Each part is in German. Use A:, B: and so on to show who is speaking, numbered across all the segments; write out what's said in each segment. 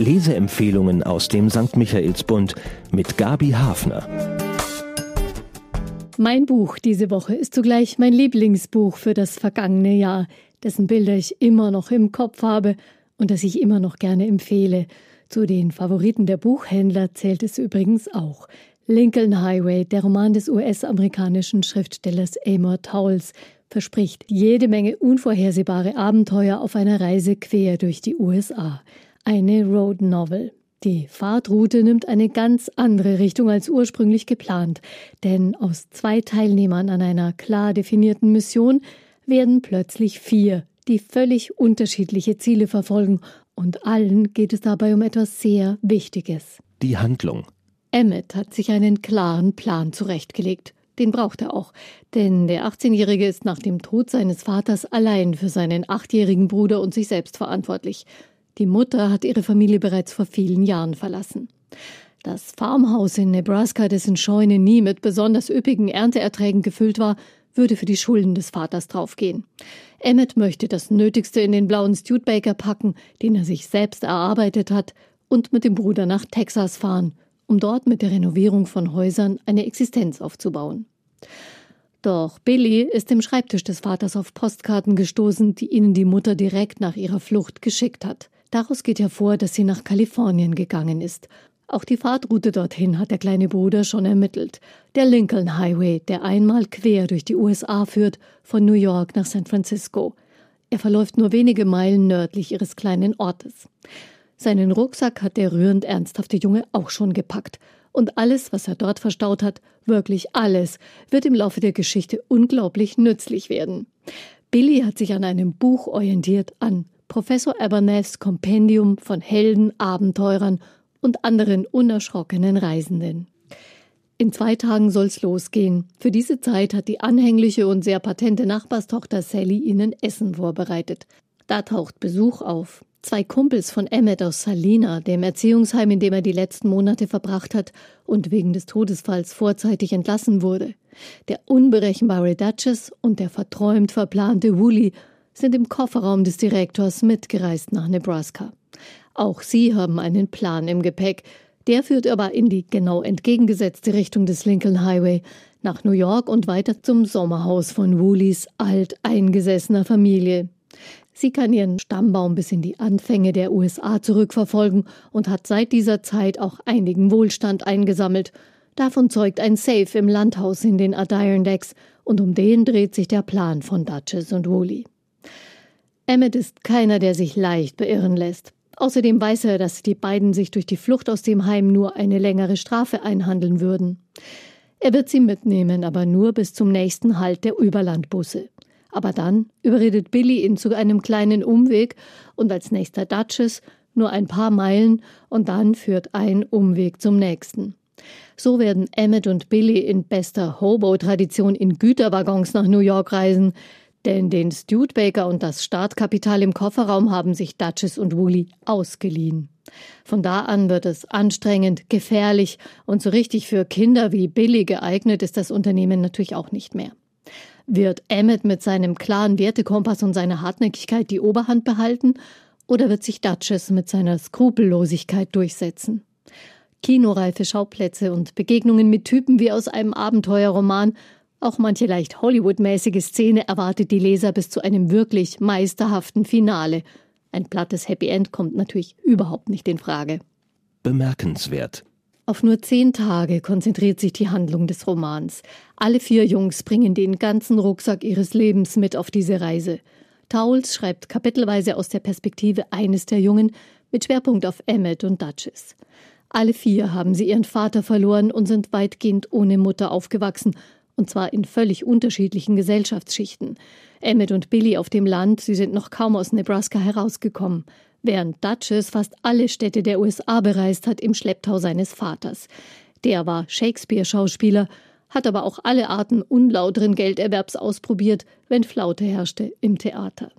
A: Leseempfehlungen aus dem St. Michaelsbund mit Gabi Hafner.
B: Mein Buch diese Woche ist zugleich mein Lieblingsbuch für das vergangene Jahr, dessen Bilder ich immer noch im Kopf habe und das ich immer noch gerne empfehle. Zu den Favoriten der Buchhändler zählt es übrigens auch. Lincoln Highway, der Roman des US-amerikanischen Schriftstellers Amor Towles, verspricht jede Menge unvorhersehbare Abenteuer auf einer Reise quer durch die USA. Eine Road Novel. Die Fahrtroute nimmt eine ganz andere Richtung als ursprünglich geplant, denn aus zwei Teilnehmern an einer klar definierten Mission werden plötzlich vier, die völlig unterschiedliche Ziele verfolgen, und allen geht es dabei um etwas sehr Wichtiges.
A: Die Handlung.
B: Emmett hat sich einen klaren Plan zurechtgelegt. Den braucht er auch, denn der 18-Jährige ist nach dem Tod seines Vaters allein für seinen achtjährigen Bruder und sich selbst verantwortlich. Die Mutter hat ihre Familie bereits vor vielen Jahren verlassen. Das Farmhaus in Nebraska, dessen Scheune nie mit besonders üppigen Ernteerträgen gefüllt war, würde für die Schulden des Vaters draufgehen. Emmett möchte das Nötigste in den blauen Studebaker packen, den er sich selbst erarbeitet hat, und mit dem Bruder nach Texas fahren, um dort mit der Renovierung von Häusern eine Existenz aufzubauen. Doch Billy ist dem Schreibtisch des Vaters auf Postkarten gestoßen, die ihnen die Mutter direkt nach ihrer Flucht geschickt hat. Daraus geht hervor, dass sie nach Kalifornien gegangen ist. Auch die Fahrtroute dorthin hat der kleine Bruder schon ermittelt. Der Lincoln Highway, der einmal quer durch die USA führt, von New York nach San Francisco. Er verläuft nur wenige Meilen nördlich ihres kleinen Ortes. Seinen Rucksack hat der rührend ernsthafte Junge auch schon gepackt. Und alles, was er dort verstaut hat, wirklich alles, wird im Laufe der Geschichte unglaublich nützlich werden. Billy hat sich an einem Buch orientiert, an Professor Aberneths Kompendium von Helden, Abenteurern und anderen unerschrockenen Reisenden. In zwei Tagen soll's losgehen. Für diese Zeit hat die anhängliche und sehr patente Nachbarstochter Sally ihnen Essen vorbereitet. Da taucht Besuch auf. Zwei Kumpels von Emmet aus Salina, dem Erziehungsheim, in dem er die letzten Monate verbracht hat und wegen des Todesfalls vorzeitig entlassen wurde. Der unberechenbare Duchess und der verträumt verplante Wooly sind im Kofferraum des Direktors mitgereist nach Nebraska. Auch sie haben einen Plan im Gepäck. Der führt aber in die genau entgegengesetzte Richtung des Lincoln Highway, nach New York und weiter zum Sommerhaus von Woolys alteingesessener Familie. Sie kann ihren Stammbaum bis in die Anfänge der USA zurückverfolgen und hat seit dieser Zeit auch einigen Wohlstand eingesammelt. Davon zeugt ein Safe im Landhaus in den Adirondacks, und um den dreht sich der Plan von Duchess und Woolley. Emmett ist keiner, der sich leicht beirren lässt. Außerdem weiß er, dass die beiden sich durch die Flucht aus dem Heim nur eine längere Strafe einhandeln würden. Er wird sie mitnehmen, aber nur bis zum nächsten Halt der Überlandbusse. Aber dann überredet Billy ihn zu einem kleinen Umweg und als nächster Duchess nur ein paar Meilen und dann führt ein Umweg zum nächsten. So werden Emmett und Billy in bester Hobo-Tradition in Güterwaggons nach New York reisen, denn den Studebaker und das Startkapital im Kofferraum haben sich Duchess und Woolley ausgeliehen. Von da an wird es anstrengend, gefährlich und so richtig für Kinder wie Billy geeignet ist das Unternehmen natürlich auch nicht mehr. Wird Emmett mit seinem klaren Wertekompass und seiner Hartnäckigkeit die Oberhand behalten oder wird sich Duchess mit seiner Skrupellosigkeit durchsetzen? Kinoreife Schauplätze und Begegnungen mit Typen wie aus einem Abenteuerroman, auch manche leicht Hollywood-mäßige Szene erwartet die Leser bis zu einem wirklich meisterhaften Finale. Ein plattes Happy End kommt natürlich überhaupt nicht in Frage.
A: Bemerkenswert.
B: Auf nur zehn Tage konzentriert sich die Handlung des Romans. Alle vier Jungs bringen den ganzen Rucksack ihres Lebens mit auf diese Reise. Towles schreibt kapitelweise aus der Perspektive eines der Jungen mit Schwerpunkt auf Emmet und Duchess. Alle vier haben sie ihren Vater verloren und sind weitgehend ohne Mutter aufgewachsen, und zwar in völlig unterschiedlichen Gesellschaftsschichten. Emmet und Billy auf dem Land, sie sind noch kaum aus Nebraska herausgekommen während Duchess fast alle Städte der USA bereist hat im Schlepptau seines Vaters. Der war Shakespeare-Schauspieler, hat aber auch alle Arten unlauteren Gelderwerbs ausprobiert, wenn Flaute herrschte im Theater.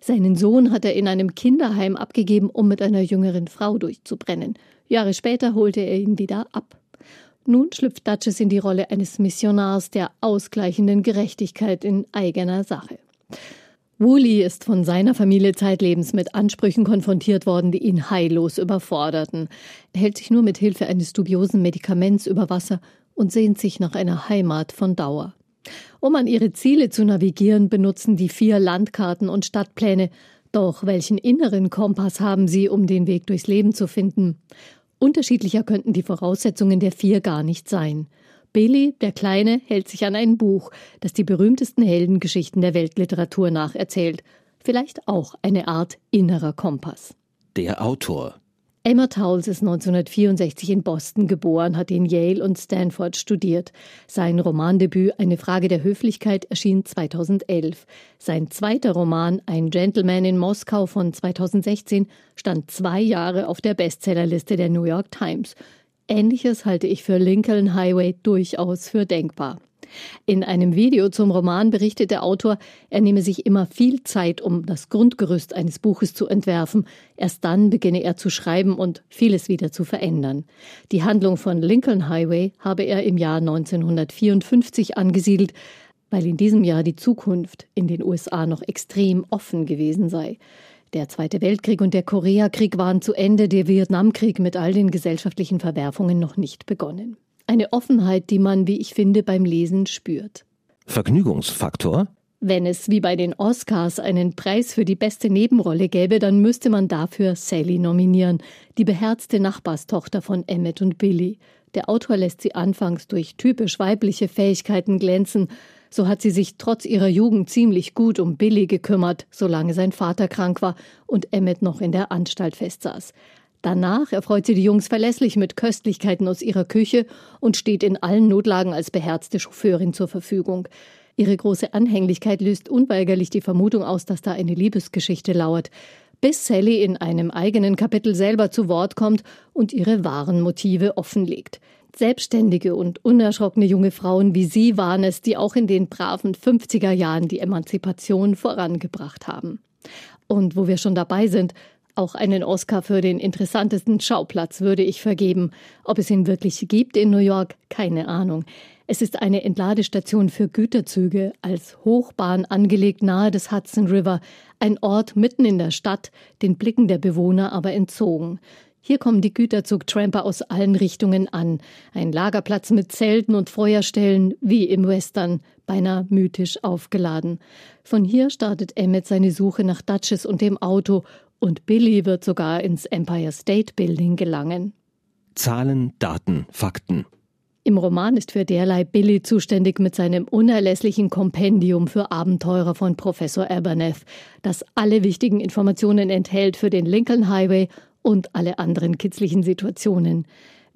B: Seinen Sohn hat er in einem Kinderheim abgegeben, um mit einer jüngeren Frau durchzubrennen. Jahre später holte er ihn wieder ab. Nun schlüpft Duchess in die Rolle eines Missionars der ausgleichenden Gerechtigkeit in eigener Sache. Wooly ist von seiner Familie zeitlebens mit Ansprüchen konfrontiert worden, die ihn heillos überforderten. Er hält sich nur mit Hilfe eines dubiosen Medikaments über Wasser und sehnt sich nach einer Heimat von Dauer. Um an ihre Ziele zu navigieren, benutzen die vier Landkarten und Stadtpläne. Doch welchen inneren Kompass haben sie, um den Weg durchs Leben zu finden? Unterschiedlicher könnten die Voraussetzungen der vier gar nicht sein. Billy, der Kleine, hält sich an ein Buch, das die berühmtesten Heldengeschichten der Weltliteratur nacherzählt. Vielleicht auch eine Art innerer Kompass.
A: Der Autor
B: Emma Towles ist 1964 in Boston geboren, hat in Yale und Stanford studiert. Sein Romandebüt Eine Frage der Höflichkeit erschien 2011. Sein zweiter Roman Ein Gentleman in Moskau von 2016 stand zwei Jahre auf der Bestsellerliste der New York Times. Ähnliches halte ich für Lincoln Highway durchaus für denkbar. In einem Video zum Roman berichtet der Autor, er nehme sich immer viel Zeit, um das Grundgerüst eines Buches zu entwerfen. Erst dann beginne er zu schreiben und vieles wieder zu verändern. Die Handlung von Lincoln Highway habe er im Jahr 1954 angesiedelt, weil in diesem Jahr die Zukunft in den USA noch extrem offen gewesen sei. Der Zweite Weltkrieg und der Koreakrieg waren zu Ende, der Vietnamkrieg mit all den gesellschaftlichen Verwerfungen noch nicht begonnen. Eine Offenheit, die man, wie ich finde, beim Lesen spürt.
A: Vergnügungsfaktor?
B: Wenn es wie bei den Oscars einen Preis für die beste Nebenrolle gäbe, dann müsste man dafür Sally nominieren, die beherzte Nachbarstochter von Emmett und Billy. Der Autor lässt sie anfangs durch typisch weibliche Fähigkeiten glänzen. So hat sie sich trotz ihrer Jugend ziemlich gut um Billy gekümmert, solange sein Vater krank war und Emmett noch in der Anstalt festsaß. Danach erfreut sie die Jungs verlässlich mit Köstlichkeiten aus ihrer Küche und steht in allen Notlagen als beherzte Chauffeurin zur Verfügung. Ihre große Anhänglichkeit löst unweigerlich die Vermutung aus, dass da eine Liebesgeschichte lauert, bis Sally in einem eigenen Kapitel selber zu Wort kommt und ihre wahren Motive offenlegt. Selbstständige und unerschrockene junge Frauen wie sie waren es, die auch in den braven 50er Jahren die Emanzipation vorangebracht haben. Und wo wir schon dabei sind, auch einen Oscar für den interessantesten Schauplatz würde ich vergeben. Ob es ihn wirklich gibt in New York, keine Ahnung. Es ist eine Entladestation für Güterzüge, als Hochbahn angelegt nahe des Hudson River, ein Ort mitten in der Stadt, den Blicken der Bewohner aber entzogen. Hier kommen die Güterzugtramper aus allen Richtungen an. Ein Lagerplatz mit Zelten und Feuerstellen, wie im Western, beinahe mythisch aufgeladen. Von hier startet Emmett seine Suche nach Duchess und dem Auto und Billy wird sogar ins Empire State Building gelangen.
A: Zahlen, Daten, Fakten.
B: Im Roman ist für derlei Billy zuständig mit seinem unerlässlichen Kompendium für Abenteurer von Professor Aberneth, das alle wichtigen Informationen enthält für den Lincoln Highway und alle anderen kitzlichen Situationen.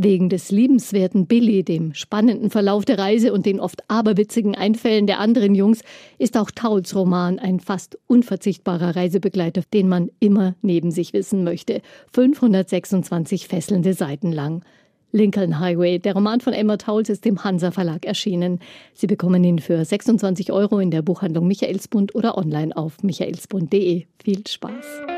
B: Wegen des liebenswerten Billy, dem spannenden Verlauf der Reise und den oft aberwitzigen Einfällen der anderen Jungs ist auch Tauls Roman ein fast unverzichtbarer Reisebegleiter, den man immer neben sich wissen möchte. 526 fesselnde Seiten lang. Lincoln Highway, der Roman von Emma Tauls, ist im Hansa Verlag erschienen. Sie bekommen ihn für 26 Euro in der Buchhandlung Michaelsbund oder online auf michaelsbund.de. Viel Spaß.